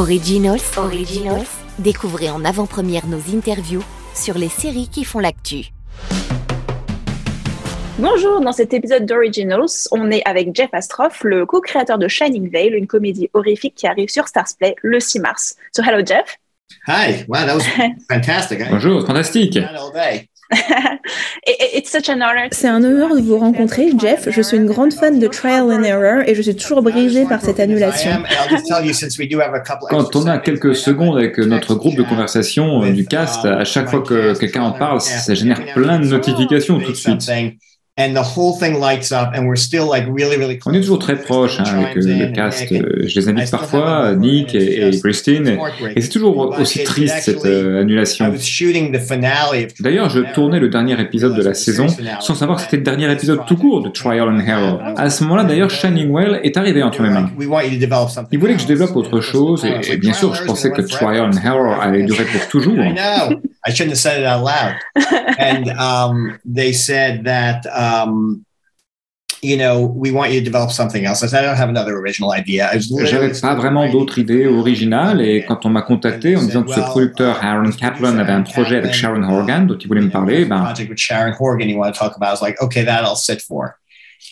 Originals, Originals. Découvrez en avant-première nos interviews sur les séries qui font l'actu. Bonjour, dans cet épisode d'Originals, on est avec Jeff Astroff, le co-créateur de Shining Veil, une comédie horrifique qui arrive sur Starsplay le 6 mars. So hello Jeff. Hi, wow, that was fantastic. Bonjour, fantastique. C'est un honneur de vous rencontrer, Jeff. Je suis une grande fan de Trial and Error et je suis toujours brisée par cette annulation. Quand on a quelques secondes avec notre groupe de conversation euh, du cast, à chaque fois que quelqu'un en parle, ça génère plein de notifications tout de suite. On est toujours très proches hein, avec euh, le cast. Euh, je les invite parfois, Nick et, Christine, et c'est toujours aussi triste cette euh, annulation. D'ailleurs, je tournais le dernier épisode de la saison sans savoir que c'était le dernier épisode tout court de Trial and Error. À ce moment-là, d'ailleurs, Shining Well est arrivé entre mes mains. Il voulait que je développe autre chose, et, bien sûr, je pensais que Trial and Error allait durer pour toujours. I shouldn't have said it out loud. and um, they said that, um, you know, we want you to develop something else. I said, I don't have another original idea. J'avais pas vraiment d'autres idées originales et quand on m'a contacté en disant que ce producteur Aaron Kaplan avait un projet avec Sharon Horgan dont il voulait me parler, ben. Project with Sharon Horgan, you want to talk about? I was like, okay, that I'll sit for.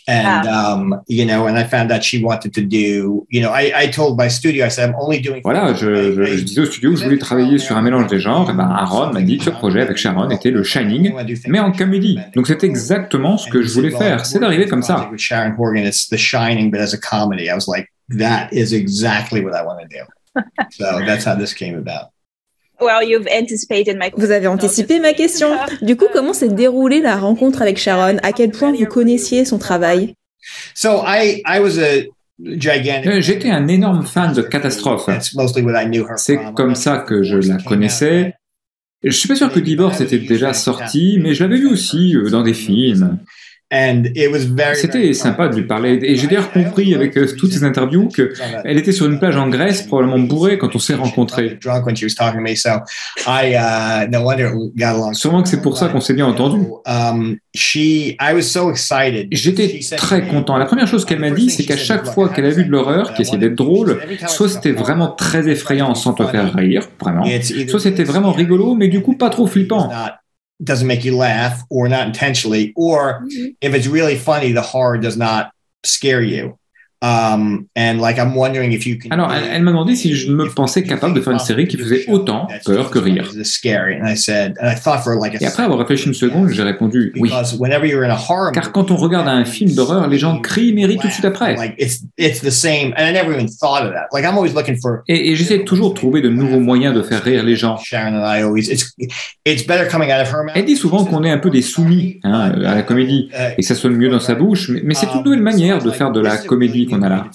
And ah. um, you know, and I found that she wanted to do, you know, I, I told my studio, I said, I'm only doing. Voilà, je, je, je disais au studio que je voulais travailler sur un mélange des genres? Et ben, Aaron m'a dit que ce projet avec Sharon était le Shining, mais en comédie. Donc c'est exactement ce que je voulais faire. C'est d'arriver comme ça. With Sharon Horgan, it's The Shining, but as a comedy. I was like, that is exactly what I want to do. so that's how this came about. Vous avez anticipé ma question. Du coup, comment s'est déroulée la rencontre avec Sharon? À quel point vous connaissiez son travail? Euh, J'étais un énorme fan de Catastrophe. C'est comme ça que je la connaissais. Je suis pas sûr que Divorce était déjà sorti, mais je l'avais vu aussi euh, dans des films. C'était sympa de lui parler. Et j'ai d'ailleurs compris avec euh, toutes ces interviews qu'elle était sur une plage en Grèce, probablement bourrée quand on s'est rencontrés. Sûrement que c'est pour ça qu'on s'est bien entendu. Um, J'étais très content. La première chose qu'elle m'a dit, c'est qu'à chaque fois qu'elle a vu de l'horreur, qui essayait d'être drôle, soit c'était vraiment très effrayant sans te faire rire, vraiment, soit c'était vraiment rigolo, mais du coup pas trop flippant doesn't make you laugh or not intentionally, or mm-hmm. if it's really funny, the horror does not scare you. Um, and like I'm wondering if you can Alors, elle, elle m'a demandé si je me pensais capable de faire une série qui faisait autant peur que rire. Et après avoir réfléchi une seconde, j'ai répondu oui. Car quand on regarde un film d'horreur, les gens crient mais rient tout de suite après. Et, et j'essaie toujours de trouver de nouveaux moyens de faire rire les gens. Elle dit souvent qu'on est un peu des soumis hein, à la comédie uh, et ça sonne mieux dans sa bouche, mais, mais c'est une nouvelle manière de faire de la comédie qu'on a là.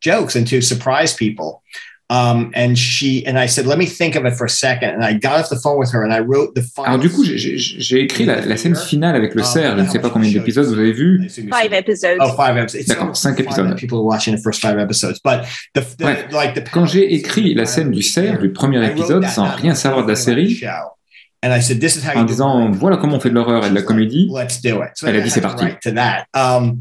Jokes and to surprise people. Um, and she and I said, "Let me think of it for a second. And I got off the phone with her and I wrote the. Alors du coup, j'ai écrit la, la, scène finale avec le um, cerf. Je ne sais pas combien d'épisodes vous avez vu. Five episodes. Oh, five episodes. D'accord, cinq épisodes. People are watching the first five episodes, but the, the, Bref, like the quand j'ai écrit la scène du cerf du premier épisode sans rien savoir de la série, en disant voilà comment on fait de l'horreur et de la comédie. Elle a dit c'est parti. Um,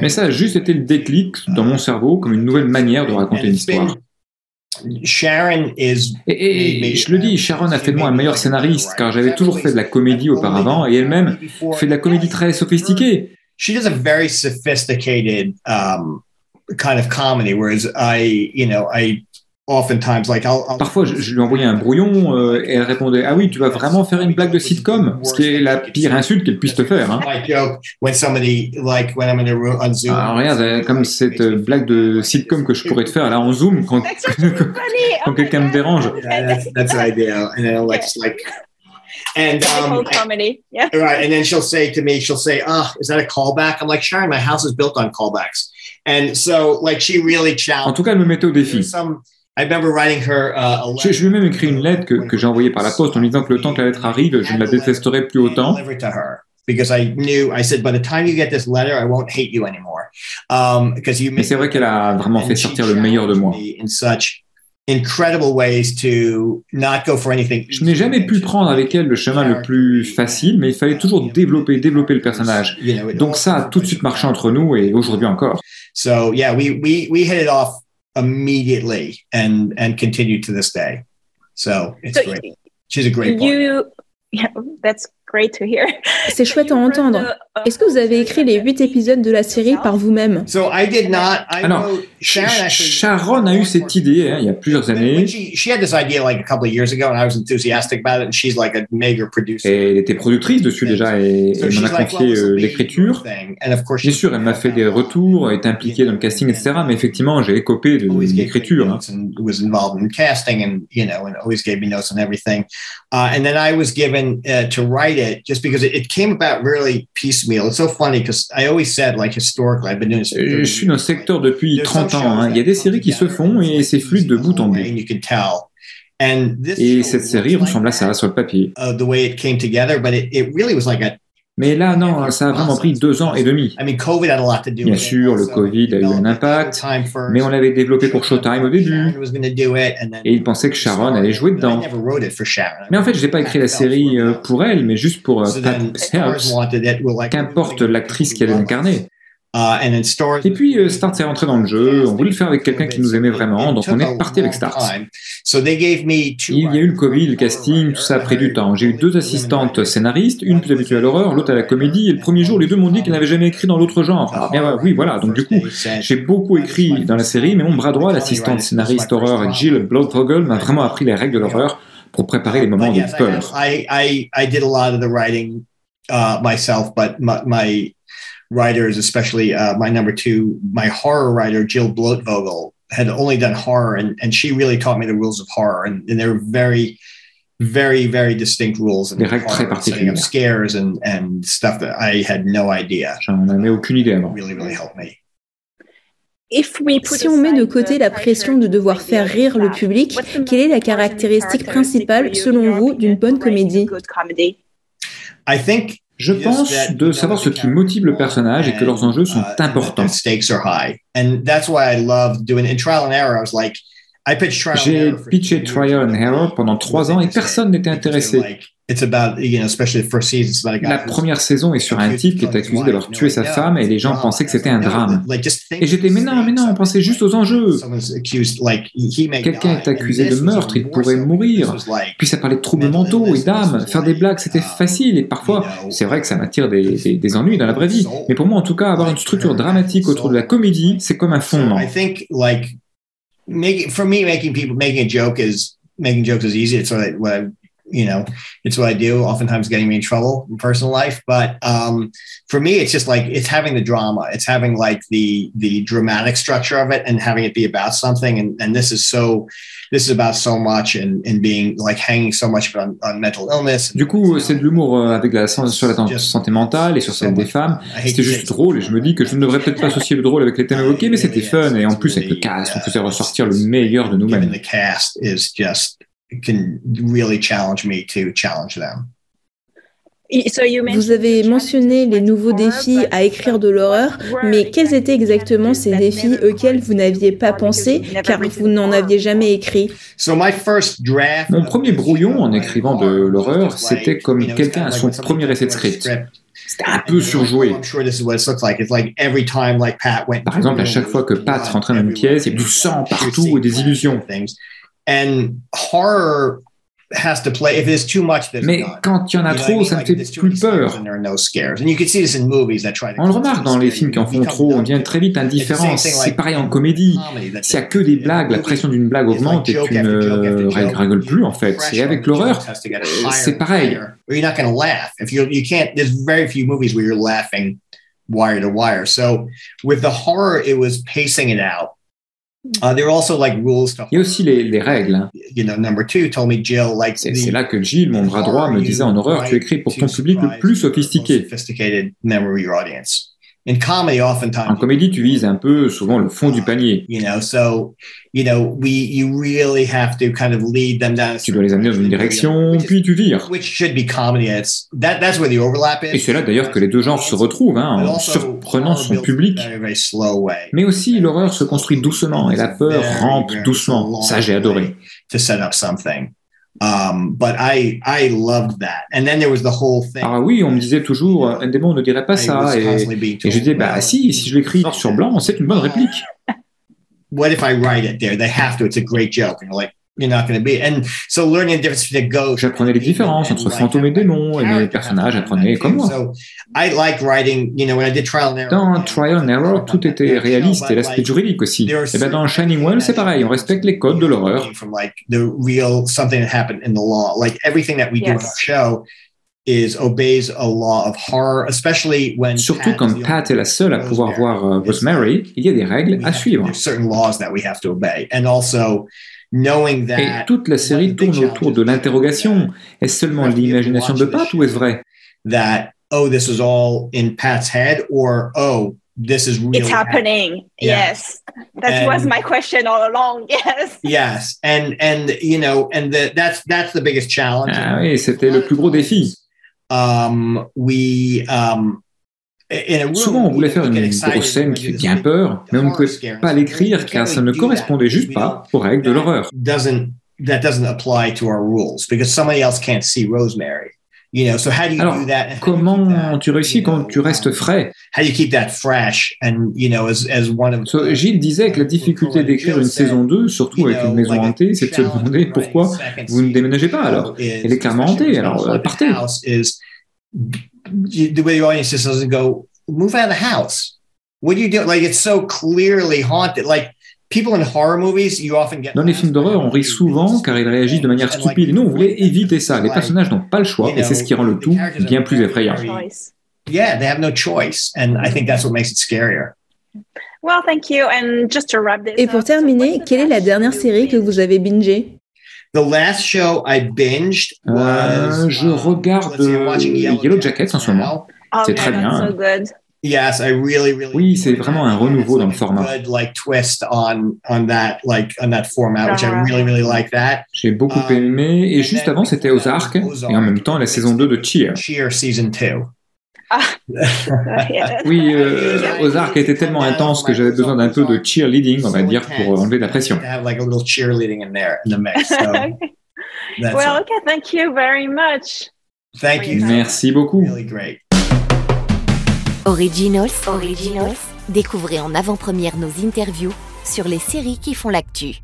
Mais ça a juste été le déclic dans mon cerveau comme une nouvelle manière de raconter une histoire. Sharon is et, et je le dis, Sharon a fait de moi un meilleur scénariste car j'avais toujours fait de la comédie auparavant et elle-même fait de la comédie très sophistiquée. She does a very sophisticated um, kind of comedy, whereas I, you know, I Parfois, je, lui envoyais un brouillon euh, et elle répondait Ah oui, tu vas vraiment faire une blague de sitcom Ce qui est la pire insulte qu'elle puisse te faire. Hein. Ah, regarde, comme cette euh, blague de sitcom que je pourrais te faire là en Zoom quand, quand quelqu'un me dérange. And like, like um, comedy. Yeah. Right. And then she'll say to me, she'll say, "Ah, oh, is that a callback?" I'm like, "Sharon, my house is built on callbacks." And so, like, she really challenged. En tout cas, elle me mettait au défi. Je, je lui ai même écrit une lettre que, que j'ai envoyée par la poste en disant que le temps que la lettre arrive, je ne la détesterai plus autant. Mais c'est vrai qu'elle a vraiment fait sortir le meilleur de moi. Je n'ai jamais pu prendre avec elle le chemin le plus facile, mais il fallait toujours développer, développer le personnage. Donc ça a tout de suite marché entre nous et aujourd'hui encore. So yeah, we we we hit it off immediately and and continued to this day. So it's so great. She's a great. You, yeah, that's great to hear. C'est chouette à entendre. Est-ce que vous avez écrit les huit épisodes de la série par vous-même? So I did not. I Alors, Sharon a eu cette idée hein, il y a plusieurs années. Et elle était productrice dessus déjà et elle m'en a confié euh, l'écriture. Bien sûr, elle m'a fait des retours, est impliquée dans le casting, etc. Mais effectivement, j'ai écopé de l'écriture. Hein. Uh, and then I was given uh, to write it just because it, it came about really piecemeal. It's so funny because I always said, like, historically, I've been doing this. Je suis dans le secteur depuis 30 ans. Hein. Il y a des séries qui se font et c'est fluide de bout en bout. Et cette série ressemble à ça sur le papier. Uh, the way it came together, but it, it really was like a mais là, non, ça a vraiment pris deux ans et demi. Bien sûr, le Covid a eu un impact, mais on l'avait développé pour Showtime au début, et ils pensaient que Sharon allait jouer dedans. Mais en fait, je n'ai pas écrit la série euh, pour elle, mais juste pour euh, Pat Helps, qu'importe l'actrice qu'elle incarnait. Uh, et puis euh, Start s'est rentré dans le jeu, on voulait le faire avec quelqu'un qui nous aimait vraiment, donc on est parti avec Start. Il y a eu le Covid, le casting, tout ça a pris du temps. J'ai eu deux assistantes scénaristes, une plus habituée à l'horreur, l'autre à la comédie, et le premier jour, les deux m'ont dit qu'ils n'avaient jamais écrit dans l'autre genre. Ah, euh, oui, voilà, donc du coup, j'ai beaucoup écrit dans la série, mais mon bras droit, l'assistante scénariste horreur Jill Bloodvogel, m'a vraiment appris les règles de l'horreur pour préparer les moments de peur. I, did a lot of the writing myself, but my writers, especially uh, my number two, my horror writer, Jill Blotvogel, had only done horror, and, and she really taught me the rules of horror. And, and they're very, very, very distinct rules. And horror, setting up scares and, and stuff that I had no idea. J'en avais aucune idée avant. Really, really helped me. Si on met de côté la pression de devoir faire rire le public, quelle est la caractéristique principale, selon vous, d'une bonne comédie I think je pense de savoir ce qui motive le personnage et que leurs enjeux sont uh, importants. J'ai pitché Trial and Error pendant trois ans et personne n'était intéressé. La première saison est sur un type qui est accusé d'avoir tué sa femme et les gens pensaient que c'était un drame. Et j'étais, mais non, mais non, on pensait juste aux enjeux. Quelqu'un est accusé de meurtre, il pourrait mourir. Puis ça parlait de troubles mentaux et d'âme. Faire des blagues, c'était facile et parfois, c'est vrai que ça m'attire des, des, ennuis dans la vraie vie. Mais pour moi, en tout cas, avoir une structure dramatique autour de la comédie, c'est comme un fondement. making jokes is easy. It's what you know, it's what I do, oftentimes getting me in trouble in personal life. But um, for me, it's just like it's having the drama. It's having like the the dramatic structure of it and having it be about something. And and this is so this is about so much and, and being like hanging so much on, on mental illness. Du coup, c'est de l'humour euh, avec la sur la santé mentale et sur celle des femmes. C'était juste drôle et je me dis que je ne devrais peut-être pas associer le drôle avec les thèmes évoqués, mais c'était fun et en plus avec le cast, on faisait ressortir le meilleur de nous-mêmes. The cast is just can really challenge me to challenge them. Vous avez mentionné les nouveaux défis à écrire de l'horreur, mais quels étaient exactement ces défis auxquels vous n'aviez pas pensé car vous n'en aviez jamais écrit? Mon premier brouillon en écrivant de l'horreur, c'était comme quelqu'un à son premier essai de script. C'était un peu surjoué. Par exemple, à chaque fois que Pat rentrait dans une pièce, il y avait du sang partout et des illusions. And horror has to play. If there's too much, there's Mais quand il y en a trop, ça me fait plus peur. On le remarque dans les films qui en font trop, on devient très vite indifférent. C'est pareil en comédie. S'il n'y a que des blagues, la pression d'une blague augmente et tu ne rigoles plus en fait. Et avec l'horreur, c'est pareil. You you wire to wire. So with the horror, it was pacing it out. Il y a aussi les, les règles. Hein. You know, number two told me Jill like c'est là que Jill, mon bras droit, me disait en horreur, tu écris pour ton public le plus sophistiqué. In comedy, oftentimes, en comédie, tu vises un peu souvent le fond du panier. You know, so you know, we you really have to kind of lead them down. Tu dois les amener dans une direction, puis tu vires. Which should be comedy. It's that that's where the overlap is. Et c'est là d'ailleurs que les deux genres se retrouvent, hein, en surprenant son public. Mais aussi, l'horreur se construit doucement et la peur rampe doucement. Ça, j'ai adoré. To set up something. Um, but I, I loved that. And then there was the whole thing. Ah oui, on me disait toujours, un démon ne dirait pas ça. Et, et je disais, bah si, si je l'écris noir sur blanc, c'est une bonne réplique. what if I write it there? They have to. It's a great joke. And you're like, you're not going to be. And so learning the difference between a ghost. J'apprenais les différences entre fantômes et démons, et mes personnages apprenaient comme moi. So I like writing, you know, when I did trial and error. Dans Trial and Error, tout était réaliste et l'aspect juridique aussi. Et eh ben dans Shining Well, c'est pareil, on respecte les codes de l'horreur. From like the real something that happened in the law, like everything that we yes. do on our show is obeys a law of horror, especially when Surtout quand Pat est la seule à pouvoir voir uh, Rosemary, il y a des règles à suivre. Certain laws that we have to obey, and et toute la série tourne autour de l'interrogation. Est-ce seulement l'imagination de Pat ou est-ce vrai That oh this is all in Pat's head or oh this is really It's happening. Yes. That was my question all along. Yes. Yes. And and you know and the, that's that's the biggest challenge. Ah oui, c'était le plus gros défi. Um we um Souvent, on voulait faire une grosse scène qui fait bien peur, mais on ne pouvait pas l'écrire car ça ne correspondait juste pas aux règles de l'horreur. Alors, comment tu réussis quand tu restes frais? Gilles disait que la difficulté d'écrire une saison 2, surtout avec une maison hantée, c'est de se demander pourquoi vous ne déménagez pas alors. Elle est clairement hantée, alors partez the way the audience just doesn't go, move out of the house. What do you do? Like it's so clearly haunted. Like people in horror movies, you often get. Dans les films d'horreur, on rit souvent car ils réagissent de manière stupide. Et nous, on voulait éviter ça. Les personnages n'ont pas le choix et c'est ce qui rend le tout bien plus effrayant. Yeah, they have no choice, and I think that's what makes it scarier. Well, thank you. And just to wrap this Et pour terminer, quelle est la dernière série que vous avez bingée? The last show I binged euh, was, euh, je regarde Yellow, Yellow Jackets en ce moment. Oh, c'est très bien. So good. Yes, I really, really. Oui, c'est vraiment un renouveau dans le format. Good, like twist on on that like on that format, which I really really like that. J'ai beaucoup um, aimé et juste avant c'était Ozark, Ozark et en même temps la saison 2 de Cheer. Cheer season 2. Ah. oui, euh, Ozark était tellement intense que j'avais besoin d'un peu de cheerleading, on va dire, pour enlever la pression. well, okay, thank you very much. Thank you. Merci beaucoup. Originals, Originals, découvrez en avant-première nos interviews sur les séries qui font l'actu.